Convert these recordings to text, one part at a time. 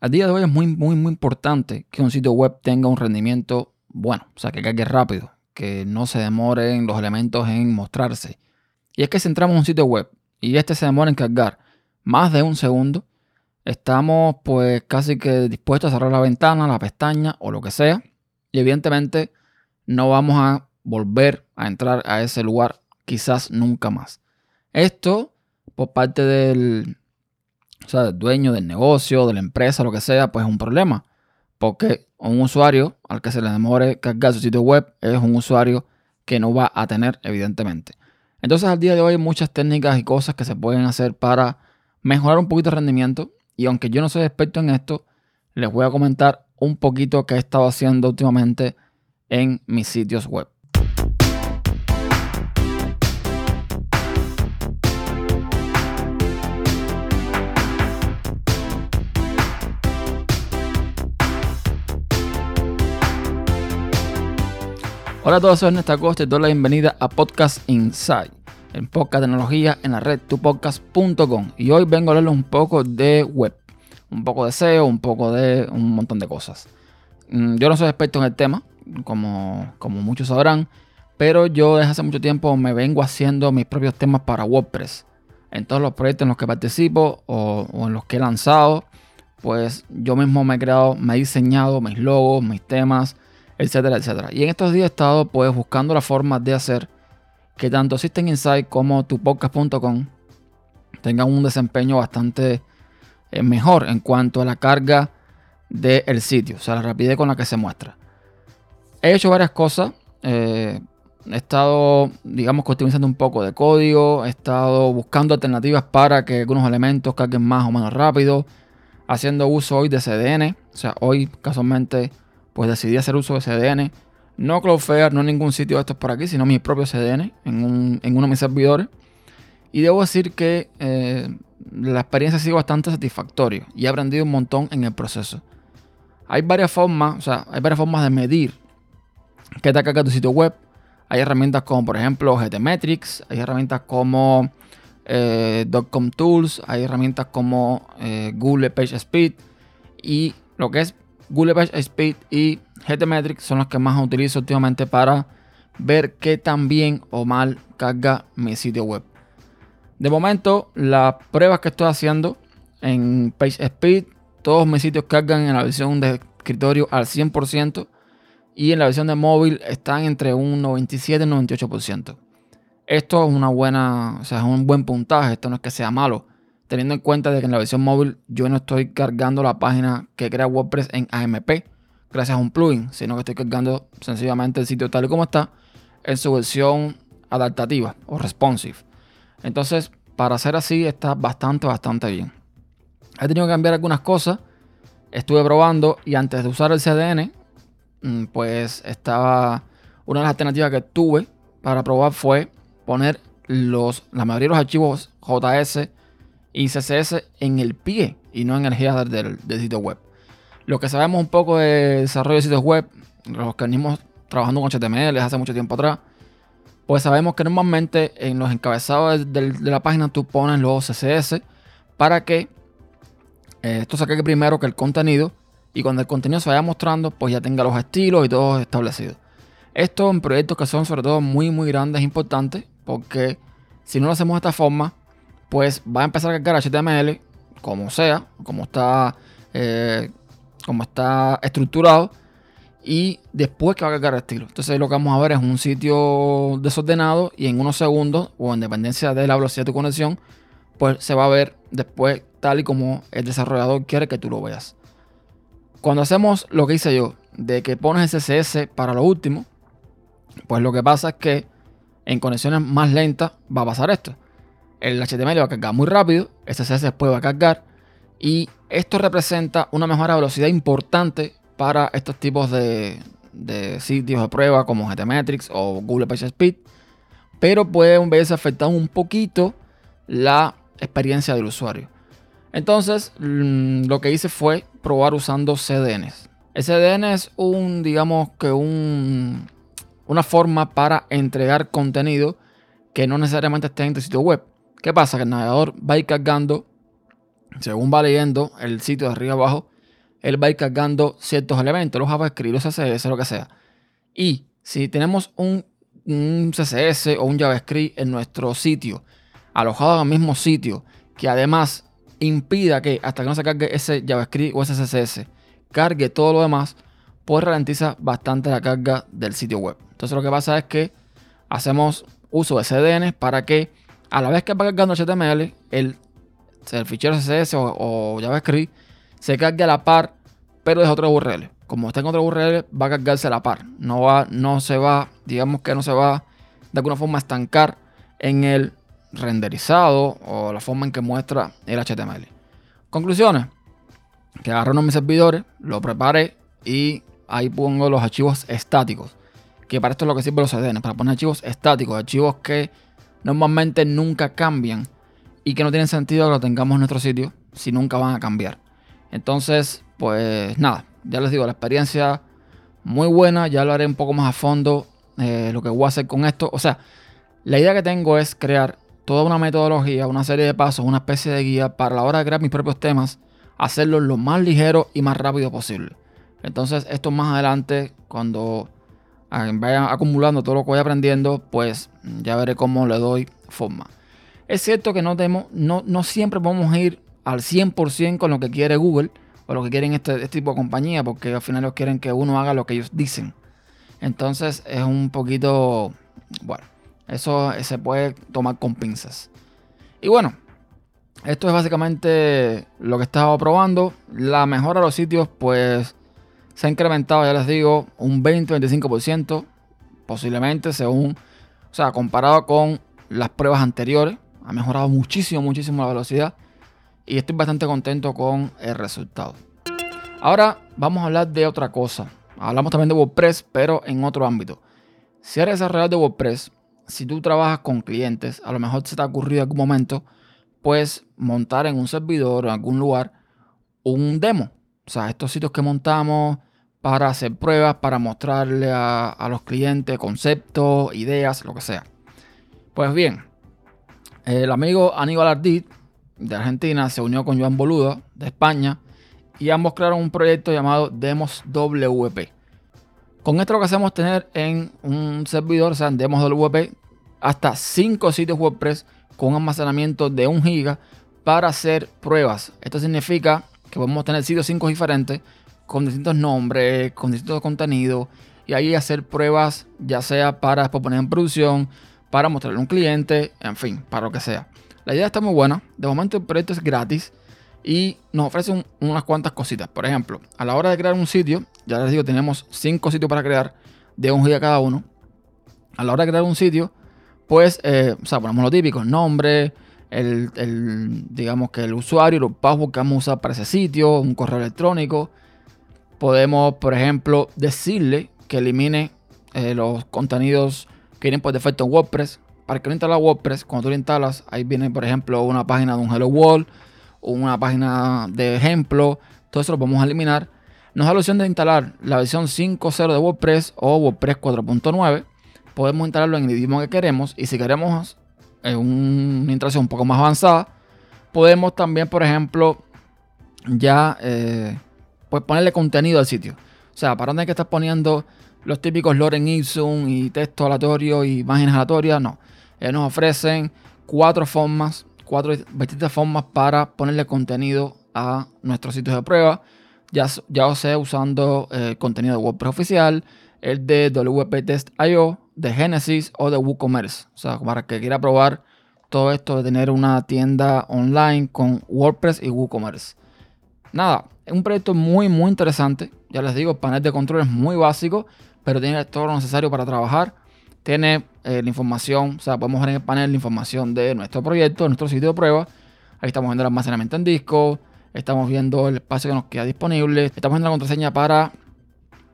Al día de hoy es muy, muy, muy importante que un sitio web tenga un rendimiento bueno, o sea, que cargue rápido, que no se demoren los elementos en mostrarse. Y es que si entramos en un sitio web y este se demora en cargar más de un segundo, estamos pues casi que dispuestos a cerrar la ventana, la pestaña o lo que sea. Y evidentemente no vamos a volver a entrar a ese lugar quizás nunca más. Esto por parte del, o sea, dueño del negocio, de la empresa, lo que sea, pues es un problema. Porque un usuario al que se le demore cargar su sitio web es un usuario que no va a tener, evidentemente. Entonces, al día de hoy hay muchas técnicas y cosas que se pueden hacer para mejorar un poquito el rendimiento. Y aunque yo no soy experto en esto, les voy a comentar un poquito qué he estado haciendo últimamente en mis sitios web. Hola a todos, soy Ernesto Acosta y doy la bienvenida a Podcast Inside, el podcast de tecnología en la red tupodcast.com. Y hoy vengo a hablarles un poco de web, un poco de SEO, un poco de un montón de cosas. Mm, yo no soy experto en el tema, como, como muchos sabrán, pero yo desde hace mucho tiempo me vengo haciendo mis propios temas para WordPress. En todos los proyectos en los que participo o, o en los que he lanzado, pues yo mismo me he creado, me he diseñado mis logos, mis temas, etcétera, etcétera. Y en estos días he estado pues buscando la forma de hacer que tanto System Insight como tupodcast.com tengan un desempeño bastante eh, mejor en cuanto a la carga del sitio, o sea, la rapidez con la que se muestra. He hecho varias cosas. Eh, he estado, digamos, optimizando un poco de código. He estado buscando alternativas para que algunos elementos carguen más o menos rápido. Haciendo uso hoy de CDN. O sea, hoy casualmente pues decidí hacer uso de CDN. No Cloudflare, no ningún sitio de estos por aquí, sino mi propio CDN en, uno de mis servidores. Y debo decir que eh, la experiencia ha sido bastante satisfactoria y he aprendido un montón en el proceso. Hay varias formas, o sea, hay varias formas de medir qué te carga tu sitio web. Hay herramientas como, por ejemplo, GTmetrix, hay herramientas como eh, Tools, hay herramientas como eh, Google Page Speed y lo que es Google Page Speed y GTmetrix son los que más utilizo últimamente para ver qué tan bien o mal carga mi sitio web. De momento, las pruebas que estoy haciendo en Page Speed, todos mis sitios cargan en la versión de escritorio al 100% y en la versión de móvil están entre un 97 y un 98%. Esto es una buena, o sea, es un buen puntaje, esto no es que sea malo teniendo en cuenta de que en la versión móvil yo no estoy cargando la página que crea WordPress en AMP gracias a un plugin, sino que estoy cargando sencillamente el sitio tal y como está en su versión adaptativa o responsive. Entonces, para hacer así está bastante, bastante bien. He tenido que cambiar algunas cosas. Estuve probando y antes de usar el CDN, mm, pues estaba una de las alternativas que tuve para probar fue poner los, la mayoría de los archivos JS y CSS en el pie y no en el header del, sitio web. Lo que sabemos un poco de desarrollo de sitios web, los que venimos trabajando con HTML hace mucho tiempo atrás, pues sabemos que normalmente en los encabezados de, la página tú pones los CSS para que eh, esto se cargue primero que el contenido y cuando el contenido se vaya mostrando, pues ya tenga los estilos y todo establecido. Esto en proyectos que son sobre todo muy muy grandes es importante porque si no lo hacemos de esta forma, pues va a empezar a cargar HTML como sea, como está, eh, está estructurado y después que va a cargar estilo. Entonces lo que vamos a ver es un sitio desordenado y en unos segundos o en dependencia de la velocidad de tu conexión, pues se va a ver después tal y como el desarrollador quiere que tú lo veas. Cuando hacemos lo que hice yo, de que pones CSS para lo último, pues lo que pasa es que en conexiones más lentas va a pasar esto el HTML va a cargar muy rápido, el CSS después va a cargar y esto representa una mejora de velocidad importante para estos tipos de, sitios de prueba como GTmetrix o Google PageSpeed, pero puede verse afectado un poquito la experiencia del usuario. Entonces, mm, lo que hice fue probar usando CDNs. El CDN es un, digamos que un, una forma para entregar contenido que no necesariamente esté en tu sitio web. ¿Qué pasa? Que el navegador va a ir cargando, según va leyendo el sitio de arriba abajo, él va a ir cargando ciertos elementos, los JavaScript, los CSS, lo que sea. Y si tenemos un, un CSS o un JavaScript en nuestro sitio, alojado en el mismo sitio, que además impida que hasta que no se cargue ese JavaScript o ese CSS, cargue todo lo demás, pues ralentiza bastante la carga del sitio web. Entonces lo que pasa es que hacemos uso de CDN para que a la vez que va cargando HTML, el, el fichero CSS o, JavaScript se cargue a la par, pero es otro URL. Como está en otro URL, va a cargarse a la par. No, va, no se va, digamos que no se va de alguna forma a estancar en el renderizado o la forma en que muestra el HTML. Conclusiones. Que agarré uno de mis servidores, lo preparé y ahí pongo los archivos estáticos. Que para esto es lo que sirve los CDN, para poner archivos estáticos, archivos que normalmente nunca cambian y que no tienen sentido que lo tengamos en nuestro sitio si nunca van a cambiar. Entonces, pues nada, ya les digo, la experiencia muy buena, ya lo haré un poco más a fondo eh, lo que voy a hacer con esto. O sea, la idea que tengo es crear toda una metodología, una serie de pasos, una especie de guía para la hora de crear mis propios temas, hacerlo lo más ligero y más rápido posible. Entonces, esto más adelante, cuando vaya acumulando todo lo que voy aprendiendo, pues ya veré cómo le doy forma. Es cierto que no, no, no siempre podemos ir al 100% con lo que quiere Google o lo que quieren este, este tipo de compañía, porque al final ellos quieren que uno haga lo que ellos dicen. Entonces es un poquito, bueno, eso se puede tomar con pinzas. Y bueno, esto es básicamente lo que he estado probando. La mejora de los sitios, pues se ha incrementado, ya les digo, un 20-25%, posiblemente según, o sea, comparado con las pruebas anteriores. Ha mejorado muchísimo, muchísimo la velocidad. Y estoy bastante contento con el resultado. Ahora vamos a hablar de otra cosa. Hablamos también de WordPress, pero en otro ámbito. Si eres desarrollador de WordPress, si tú trabajas con clientes, a lo mejor se te ha ocurrido en algún momento, pues montar en un servidor o en algún lugar un demo. O sea, estos sitios que montamos para hacer pruebas, para mostrarle a, los clientes conceptos, ideas, lo que sea. Pues bien, el amigo Aníbal Ardit de Argentina se unió con Joan Boluda de España y ambos crearon un proyecto llamado Demos WP. Con esto lo que hacemos es tener en un servidor, o sea, en Demos WP, hasta 5 sitios WordPress con almacenamiento de 1 GB para hacer pruebas. Esto significa que podemos tener sitios 5 diferentes con distintos nombres, con distintos contenidos y ahí hacer pruebas ya sea para después poner en producción, para mostrarle a un cliente, en fin, para lo que sea. La idea está muy buena. De momento el proyecto es gratis y nos ofrece unas cuantas cositas. Por ejemplo, a la hora de crear un sitio, ya les digo, tenemos 5 sitios para crear de 1 GB cada uno. A la hora de crear un sitio, pues, eh, o sea, ponemos lo típico, nombre, el, digamos que el usuario, los passwords que vamos a usar para ese sitio, un correo electrónico. Podemos, por ejemplo, decirle que elimine eh, los contenidos que vienen por defecto en WordPress. Para que no instala WordPress, cuando tú lo instalas, ahí viene, por ejemplo, una página de un Hello World, una página de ejemplo. Todo eso lo podemos eliminar. Nos da la opción de instalar la versión 5.0 de WordPress o WordPress 4.9 podemos instalarlo en el idioma que queremos y si queremos en una instalación un poco más avanzada, podemos también, por ejemplo, ya eh, pues ponerle contenido al sitio. O sea, para no tener que estar poniendo los típicos Loren Ipsum y texto aleatorio y imágenes aleatorias, no. Nos ofrecen cuatro formas, cuatro distintas formas para ponerle contenido a nuestros sitios de prueba. Ya, ya sea usando eh, contenido de WordPress oficial, el de WP Test IO, de Genesis o de WooCommerce. O sea, para que quiera probar todo esto de tener una tienda online con WordPress y WooCommerce. Nada, es un proyecto muy, muy interesante. Ya les digo, el panel de control es muy básico, pero tiene todo lo necesario para trabajar. Tiene eh, la información, o sea, podemos ver en el panel la información de nuestro proyecto, de nuestro sitio de prueba. Ahí estamos viendo el almacenamiento en disco, estamos viendo el espacio que nos queda disponible, estamos viendo la contraseña para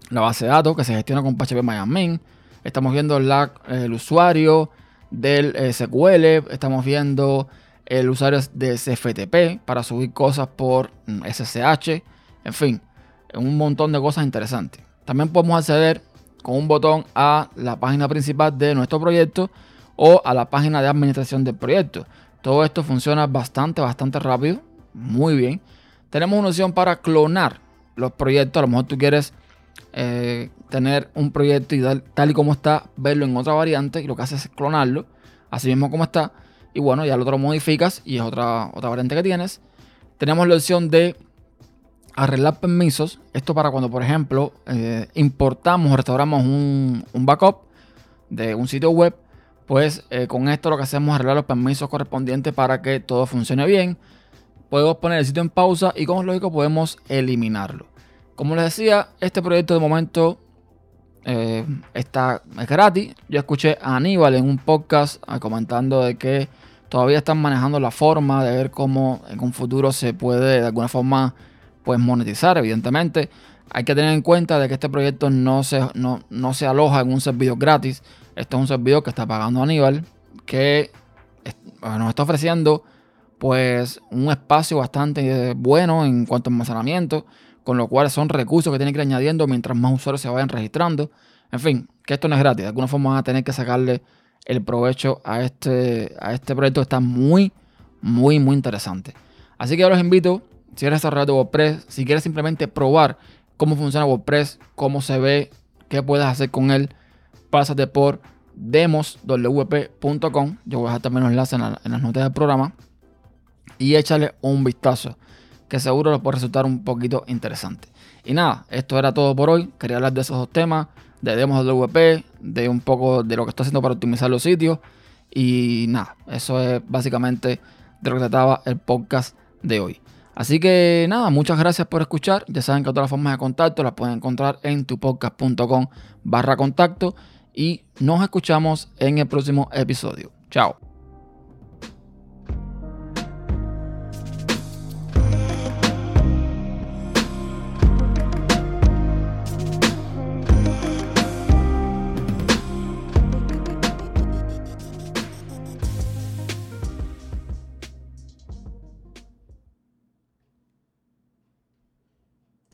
la base de datos que se gestiona con PHP MyAdmin. Estamos viendo el usuario del eh, SQL, estamos viendo el usuario de CFTP para subir cosas por SSH, en fin, un montón de cosas interesantes. También podemos acceder con un botón a la página principal de nuestro proyecto o a la página de administración del proyecto. Todo esto funciona bastante, bastante rápido, muy bien. Tenemos una opción para clonar los proyectos. A lo mejor tú quieres eh, tener un proyecto y tal y como está, verlo en otra variante y lo que haces es clonarlo, así mismo como está. Y bueno, ya lo otro modificas y es otra, otra variante que tienes. Tenemos la opción de arreglar permisos. Esto para cuando, por ejemplo, eh, importamos o restauramos un, backup de un sitio web. Pues eh, con esto lo que hacemos es arreglar los permisos correspondientes para que todo funcione bien. Podemos poner el sitio en pausa y como es lógico podemos eliminarlo. Como les decía, este proyecto de momento eh, está, es gratis. Yo escuché a Aníbal en un podcast comentando de que todavía están manejando la forma de ver cómo en un futuro se puede de alguna forma pues monetizar, evidentemente. Hay que tener en cuenta de que este proyecto no se, no, se aloja en un servidor gratis. Este es un servidor que está pagando Aníbal, que nos está ofreciendo pues un espacio bastante bueno en cuanto a almacenamiento, con lo cual son recursos que tienen que ir añadiendo mientras más usuarios se vayan registrando. En fin, que esto no es gratis, de alguna forma van a tener que sacarle el provecho a este, a este proyecto está muy, muy, muy interesante. Así que yo los invito si eres desarrollador de WordPress, si quieres simplemente probar cómo funciona WordPress, cómo se ve, qué puedes hacer con él, pásate por demoswp.com. Yo voy a dejar también los enlaces en, las notas del programa. Y échale un vistazo, que seguro les puede resultar un poquito interesante. Y nada, esto era todo por hoy. Quería hablar de esos dos temas, de demos WP, de un poco de lo que estoy haciendo para optimizar los sitios. Y nada, eso es básicamente de lo que trataba el podcast de hoy. Así que nada, muchas gracias por escuchar. Ya saben que todas las formas de contacto las pueden encontrar en tupodcast.com barra contacto y nos escuchamos en el próximo episodio. Chao.